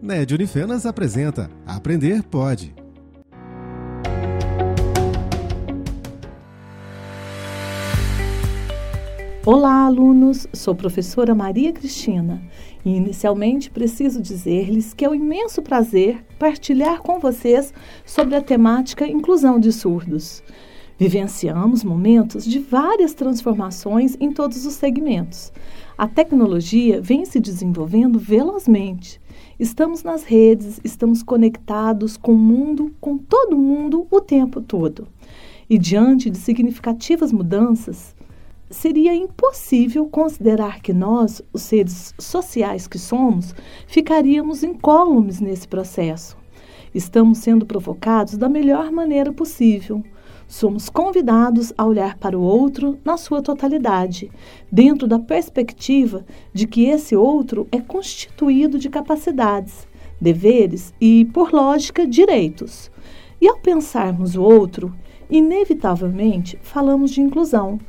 NED Unifenas apresenta Aprender Pode. Olá, alunos! Sou professora Maria Cristina e inicialmente preciso dizer-lhes que é um imenso prazer partilhar com vocês sobre a temática inclusão de surdos. Vivenciamos momentos de várias transformações em todos os segmentos. A tecnologia vem se desenvolvendo velozmente. Estamos nas redes, estamos conectados com o mundo, com todo mundo o tempo todo. E diante de significativas mudanças, seria impossível considerar que nós, os seres sociais que somos, ficaríamos incólumes nesse processo. Estamos sendo provocados da melhor maneira possível. Somos convidados a olhar para o outro na sua totalidade, dentro da perspectiva de que esse outro é constituído de capacidades, deveres e, por lógica, direitos. E ao pensarmos o outro, inevitavelmente falamos de inclusão.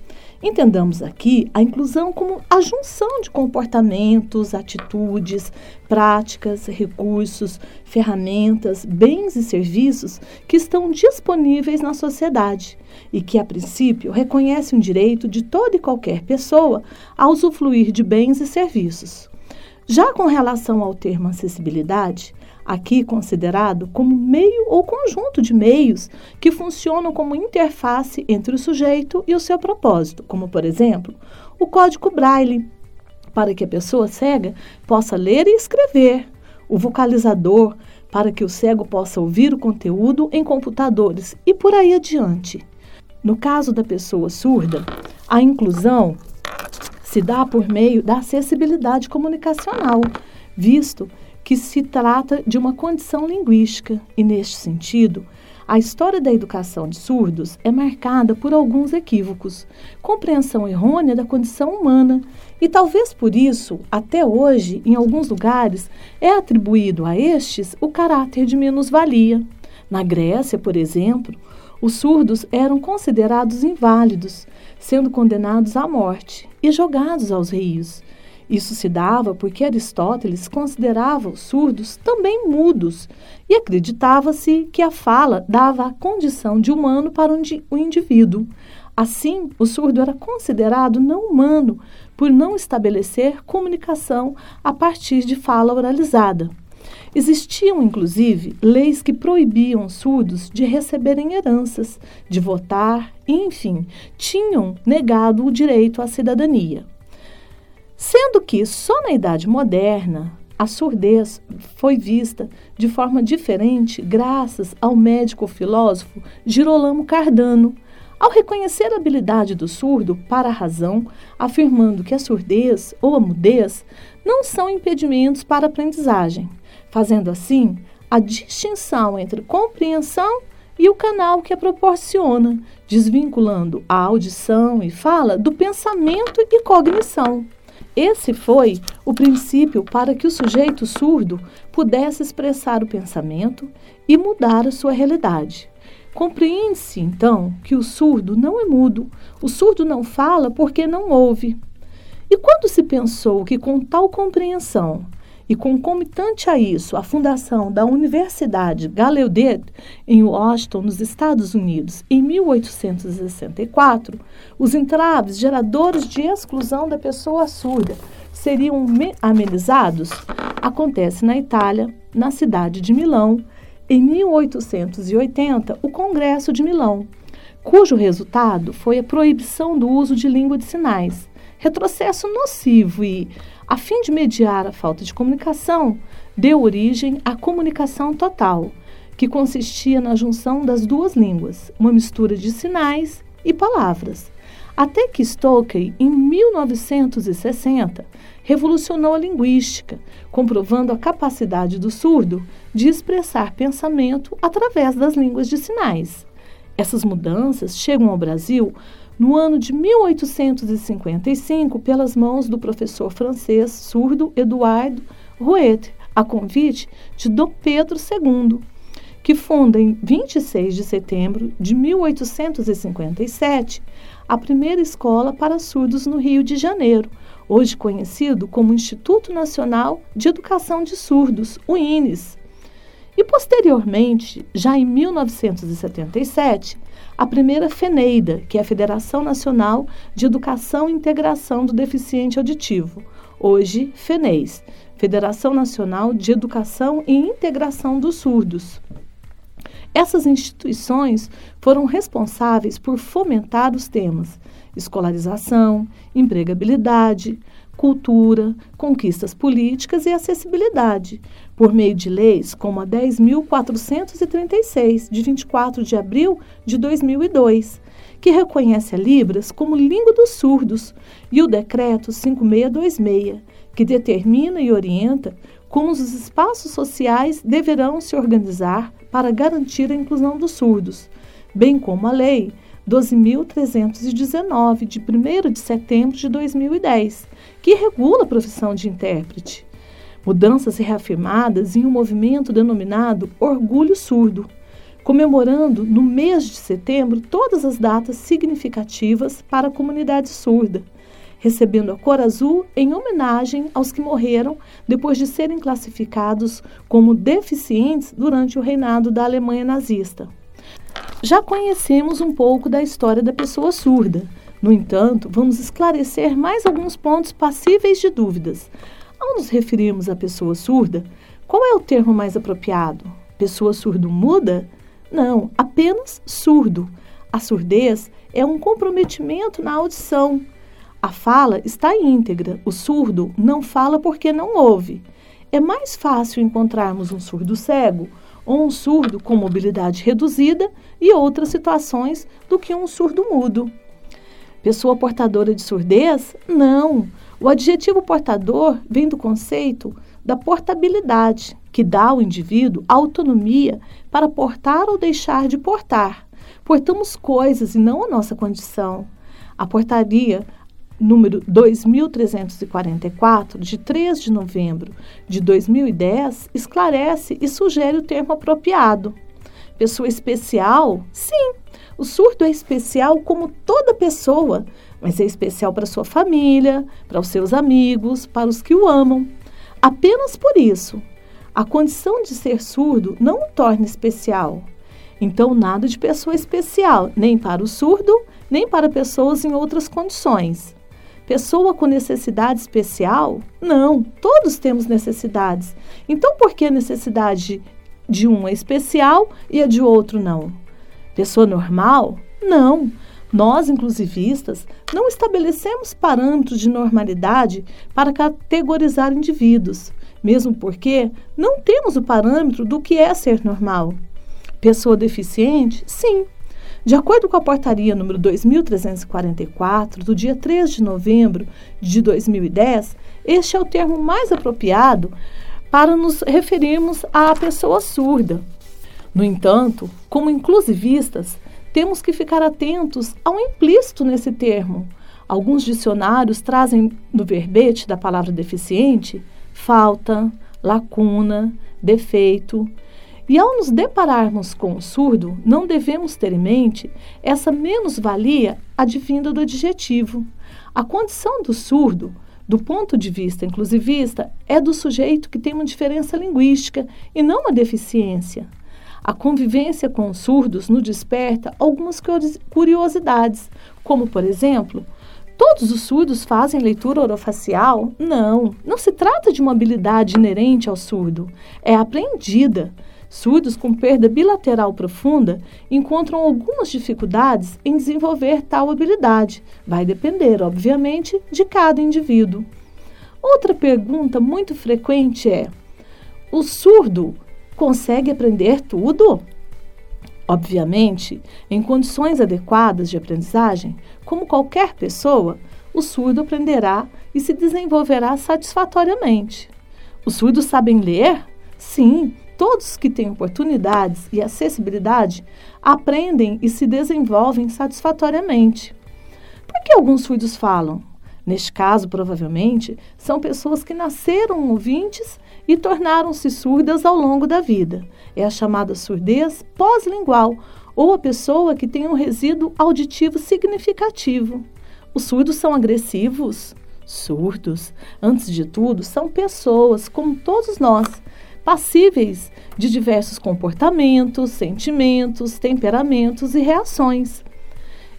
Entendamos aqui a inclusão como a junção de comportamentos, atitudes, práticas, recursos, ferramentas, bens e serviços que estão disponíveis na sociedade e que, a princípio, reconhece o direito de toda e qualquer pessoa a usufruir de bens e serviços. Já com relação ao termo acessibilidade, aqui considerado como meio ou conjunto de meios que funcionam como interface entre o sujeito e o seu propósito, como, por exemplo, o código Braille, para que a pessoa cega possa ler e escrever, o vocalizador, para que o cego possa ouvir o conteúdo em computadores e por aí adiante. No caso da pessoa surda, a inclusão se dá por meio da acessibilidade comunicacional, visto que se trata de uma condição linguística e, neste sentido, a história da educação de surdos é marcada por alguns equívocos, compreensão errônea da condição humana e talvez por isso, até hoje, em alguns lugares, é atribuído a estes o caráter de menos-valia. Na Grécia, por exemplo, os surdos eram considerados inválidos, sendo condenados à morte e jogados aos rios. Isso se dava porque Aristóteles considerava os surdos também mudos e acreditava-se que a fala dava a condição de humano para o indivíduo. Assim, o surdo era considerado não humano por não estabelecer comunicação a partir de fala oralizada. Existiam, inclusive, leis que proibiam os surdos de receberem heranças, de votar, enfim, tinham negado o direito à cidadania. Sendo que só na Idade Moderna a surdez foi vista de forma diferente graças ao médico filósofo Girolamo Cardano, ao reconhecer a habilidade do surdo para a razão, afirmando que a surdez ou a mudez não são impedimentos para a aprendizagem, fazendo assim a distinção entre compreensão e o canal que a proporciona, desvinculando a audição e fala do pensamento e cognição. Esse foi o princípio para que o sujeito surdo pudesse expressar o pensamento e mudar a sua realidade. Compreende-se, então, que o surdo não é mudo, o surdo não fala porque não ouve. E quando se pensou que com tal compreensão e concomitante a isso, a fundação da Universidade Gallaudet em Washington, nos Estados Unidos, em 1864, os entraves geradores de exclusão da pessoa surda seriam amenizados, acontece na Itália, na cidade de Milão, em 1880, o Congresso de Milão, cujo resultado foi a proibição do uso de língua de sinais, retrocesso nocivo e a fim de mediar a falta de comunicação, deu origem à comunicação total, que consistia na junção das duas línguas, uma mistura de sinais e palavras. Até que Stokely, em 1960, revolucionou a linguística, comprovando a capacidade do surdo de expressar pensamento através das línguas de sinais. Essas mudanças chegam ao Brasil no ano de 1855 pelas mãos do professor francês surdo Eduardo Rouet, a convite de Dom Pedro II, que funda em 26 de setembro de 1857 a primeira escola para surdos no Rio de Janeiro, hoje conhecido como Instituto Nacional de Educação de Surdos, o INES. E posteriormente, já em 1977, a primeira FENEIDA, que é a Federação Nacional de Educação e Integração do Deficiente Auditivo, hoje FENEIS, Federação Nacional de Educação e Integração dos Surdos. Essas instituições foram responsáveis por fomentar os temas escolarização, empregabilidade, cultura, conquistas políticas e acessibilidade, por meio de leis como a 10.436, de 24 de abril de 2002, que reconhece a Libras como língua dos surdos, e o Decreto 5626, que determina e orienta como os espaços sociais deverão se organizar para garantir a inclusão dos surdos, bem como a Lei 12.319, de 1 de setembro de 2010, que regula a profissão de intérprete. Mudanças reafirmadas em um movimento denominado Orgulho Surdo, comemorando no mês de setembro todas as datas significativas para a comunidade surda, recebendo a cor azul em homenagem aos que morreram depois de serem classificados como deficientes durante o reinado da Alemanha nazista. Já conhecemos um pouco da história da pessoa surda. No entanto, vamos esclarecer mais alguns pontos passíveis de dúvidas. Ao nos referirmos à pessoa surda, qual é o termo mais apropriado? Pessoa surdo-muda? Não, apenas surdo. A surdez é um comprometimento na audição. A fala está íntegra. O surdo não fala porque não ouve. É mais fácil encontrarmos um surdo cego ou um surdo com mobilidade reduzida e outras situações do que um surdo mudo. Pessoa portadora de surdez? Não. O adjetivo portador vem do conceito da portabilidade, que dá ao indivíduo autonomia para portar ou deixar de portar. Portamos coisas e não a nossa condição. A portaria número 2344, de 3 de novembro de 2010, esclarece e sugere o termo apropriado. Pessoa especial? Sim, o surdo é especial como toda pessoa, mas é especial para sua família, para os seus amigos, para os que o amam. Apenas por isso. A condição de ser surdo não o torna especial. Então, nada de pessoa especial, nem para o surdo, nem para pessoas em outras condições. Pessoa com necessidade especial? Não, todos temos necessidades. Então, por que a necessidade de um é especial e a de outro não? Pessoa normal? Não. Nós, inclusivistas, não estabelecemos parâmetros de normalidade para categorizar indivíduos, mesmo porque não temos o parâmetro do que é ser normal. Pessoa deficiente? Sim, de acordo com a portaria número 2344, do dia 3 de novembro de 2010, este é o termo mais apropriado para nos referirmos à pessoa surda. No entanto, como inclusivistas, temos que ficar atentos ao implícito nesse termo. Alguns dicionários trazem no verbete da palavra deficiente falta, lacuna, defeito, e ao nos depararmos com o surdo, não devemos ter em mente essa menos-valia advinda do adjetivo. A condição do surdo, do ponto de vista inclusivista, é do sujeito que tem uma diferença linguística e não uma deficiência. A convivência com os surdos nos desperta algumas curiosidades, como, por exemplo, Todos os surdos fazem leitura orofacial? Não, não se trata de uma habilidade inerente ao surdo, é aprendida. Surdos com perda bilateral profunda encontram algumas dificuldades em desenvolver tal habilidade. Vai depender, obviamente, de cada indivíduo. Outra pergunta muito frequente é: o surdo consegue aprender tudo? Obviamente, em condições adequadas de aprendizagem, como qualquer pessoa, o surdo aprenderá e se desenvolverá satisfatoriamente. Os surdos sabem ler? Sim, Todos que têm oportunidades e acessibilidade aprendem e se desenvolvem satisfatoriamente. Por que alguns surdos falam? Neste caso, provavelmente, são pessoas que nasceram ouvintes e tornaram-se surdas ao longo da vida. É a chamada surdez pós-lingual, ou a pessoa que tem um resíduo auditivo significativo. Os surdos são agressivos? Surdos, antes de tudo, são pessoas como todos nós, passíveis de diversos comportamentos, sentimentos, temperamentos e reações.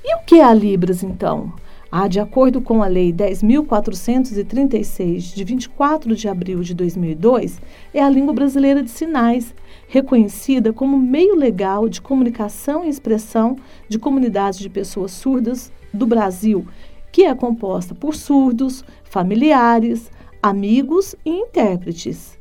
E o que é a Libras, então? Ah, de acordo com a Lei 10.436, de 24 de abril de 2002, é a língua brasileira de sinais, reconhecida como meio legal de comunicação e expressão de comunidades de pessoas surdas do Brasil, que é composta por surdos, familiares, amigos e intérpretes.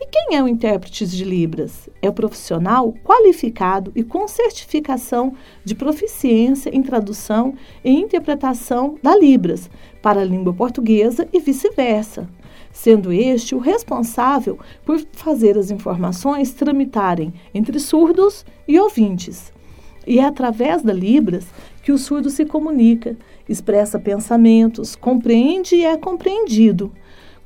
E quem é o intérprete de Libras? É o profissional qualificado e com certificação de proficiência em tradução e interpretação da Libras para a língua portuguesa e vice-versa, sendo este o responsável por fazer as informações tramitarem entre surdos e ouvintes. E é através da Libras que o surdo se comunica, expressa pensamentos, compreende e é compreendido.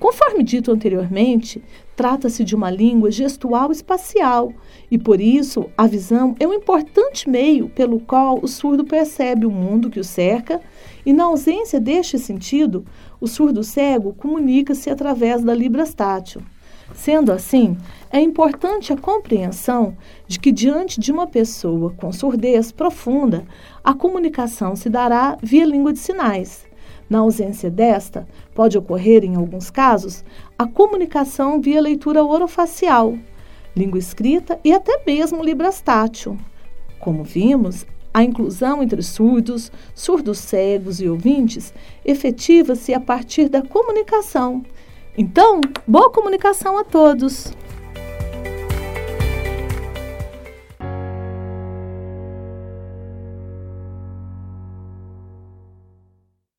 Conforme dito anteriormente, trata-se de uma língua gestual espacial e, por isso, a visão é um importante meio pelo qual o surdo percebe o mundo que o cerca, e, na ausência deste sentido, o surdo cego comunica-se através da libras tátil. Sendo assim, é importante a compreensão de que, diante de uma pessoa com surdez profunda, a comunicação se dará via língua de sinais. Na ausência desta, pode ocorrer, em alguns casos, a comunicação via leitura orofacial, língua escrita e até mesmo librastátil. Como vimos, a inclusão entre surdos, surdos cegos e ouvintes efetiva-se a partir da comunicação. Então, boa comunicação a todos!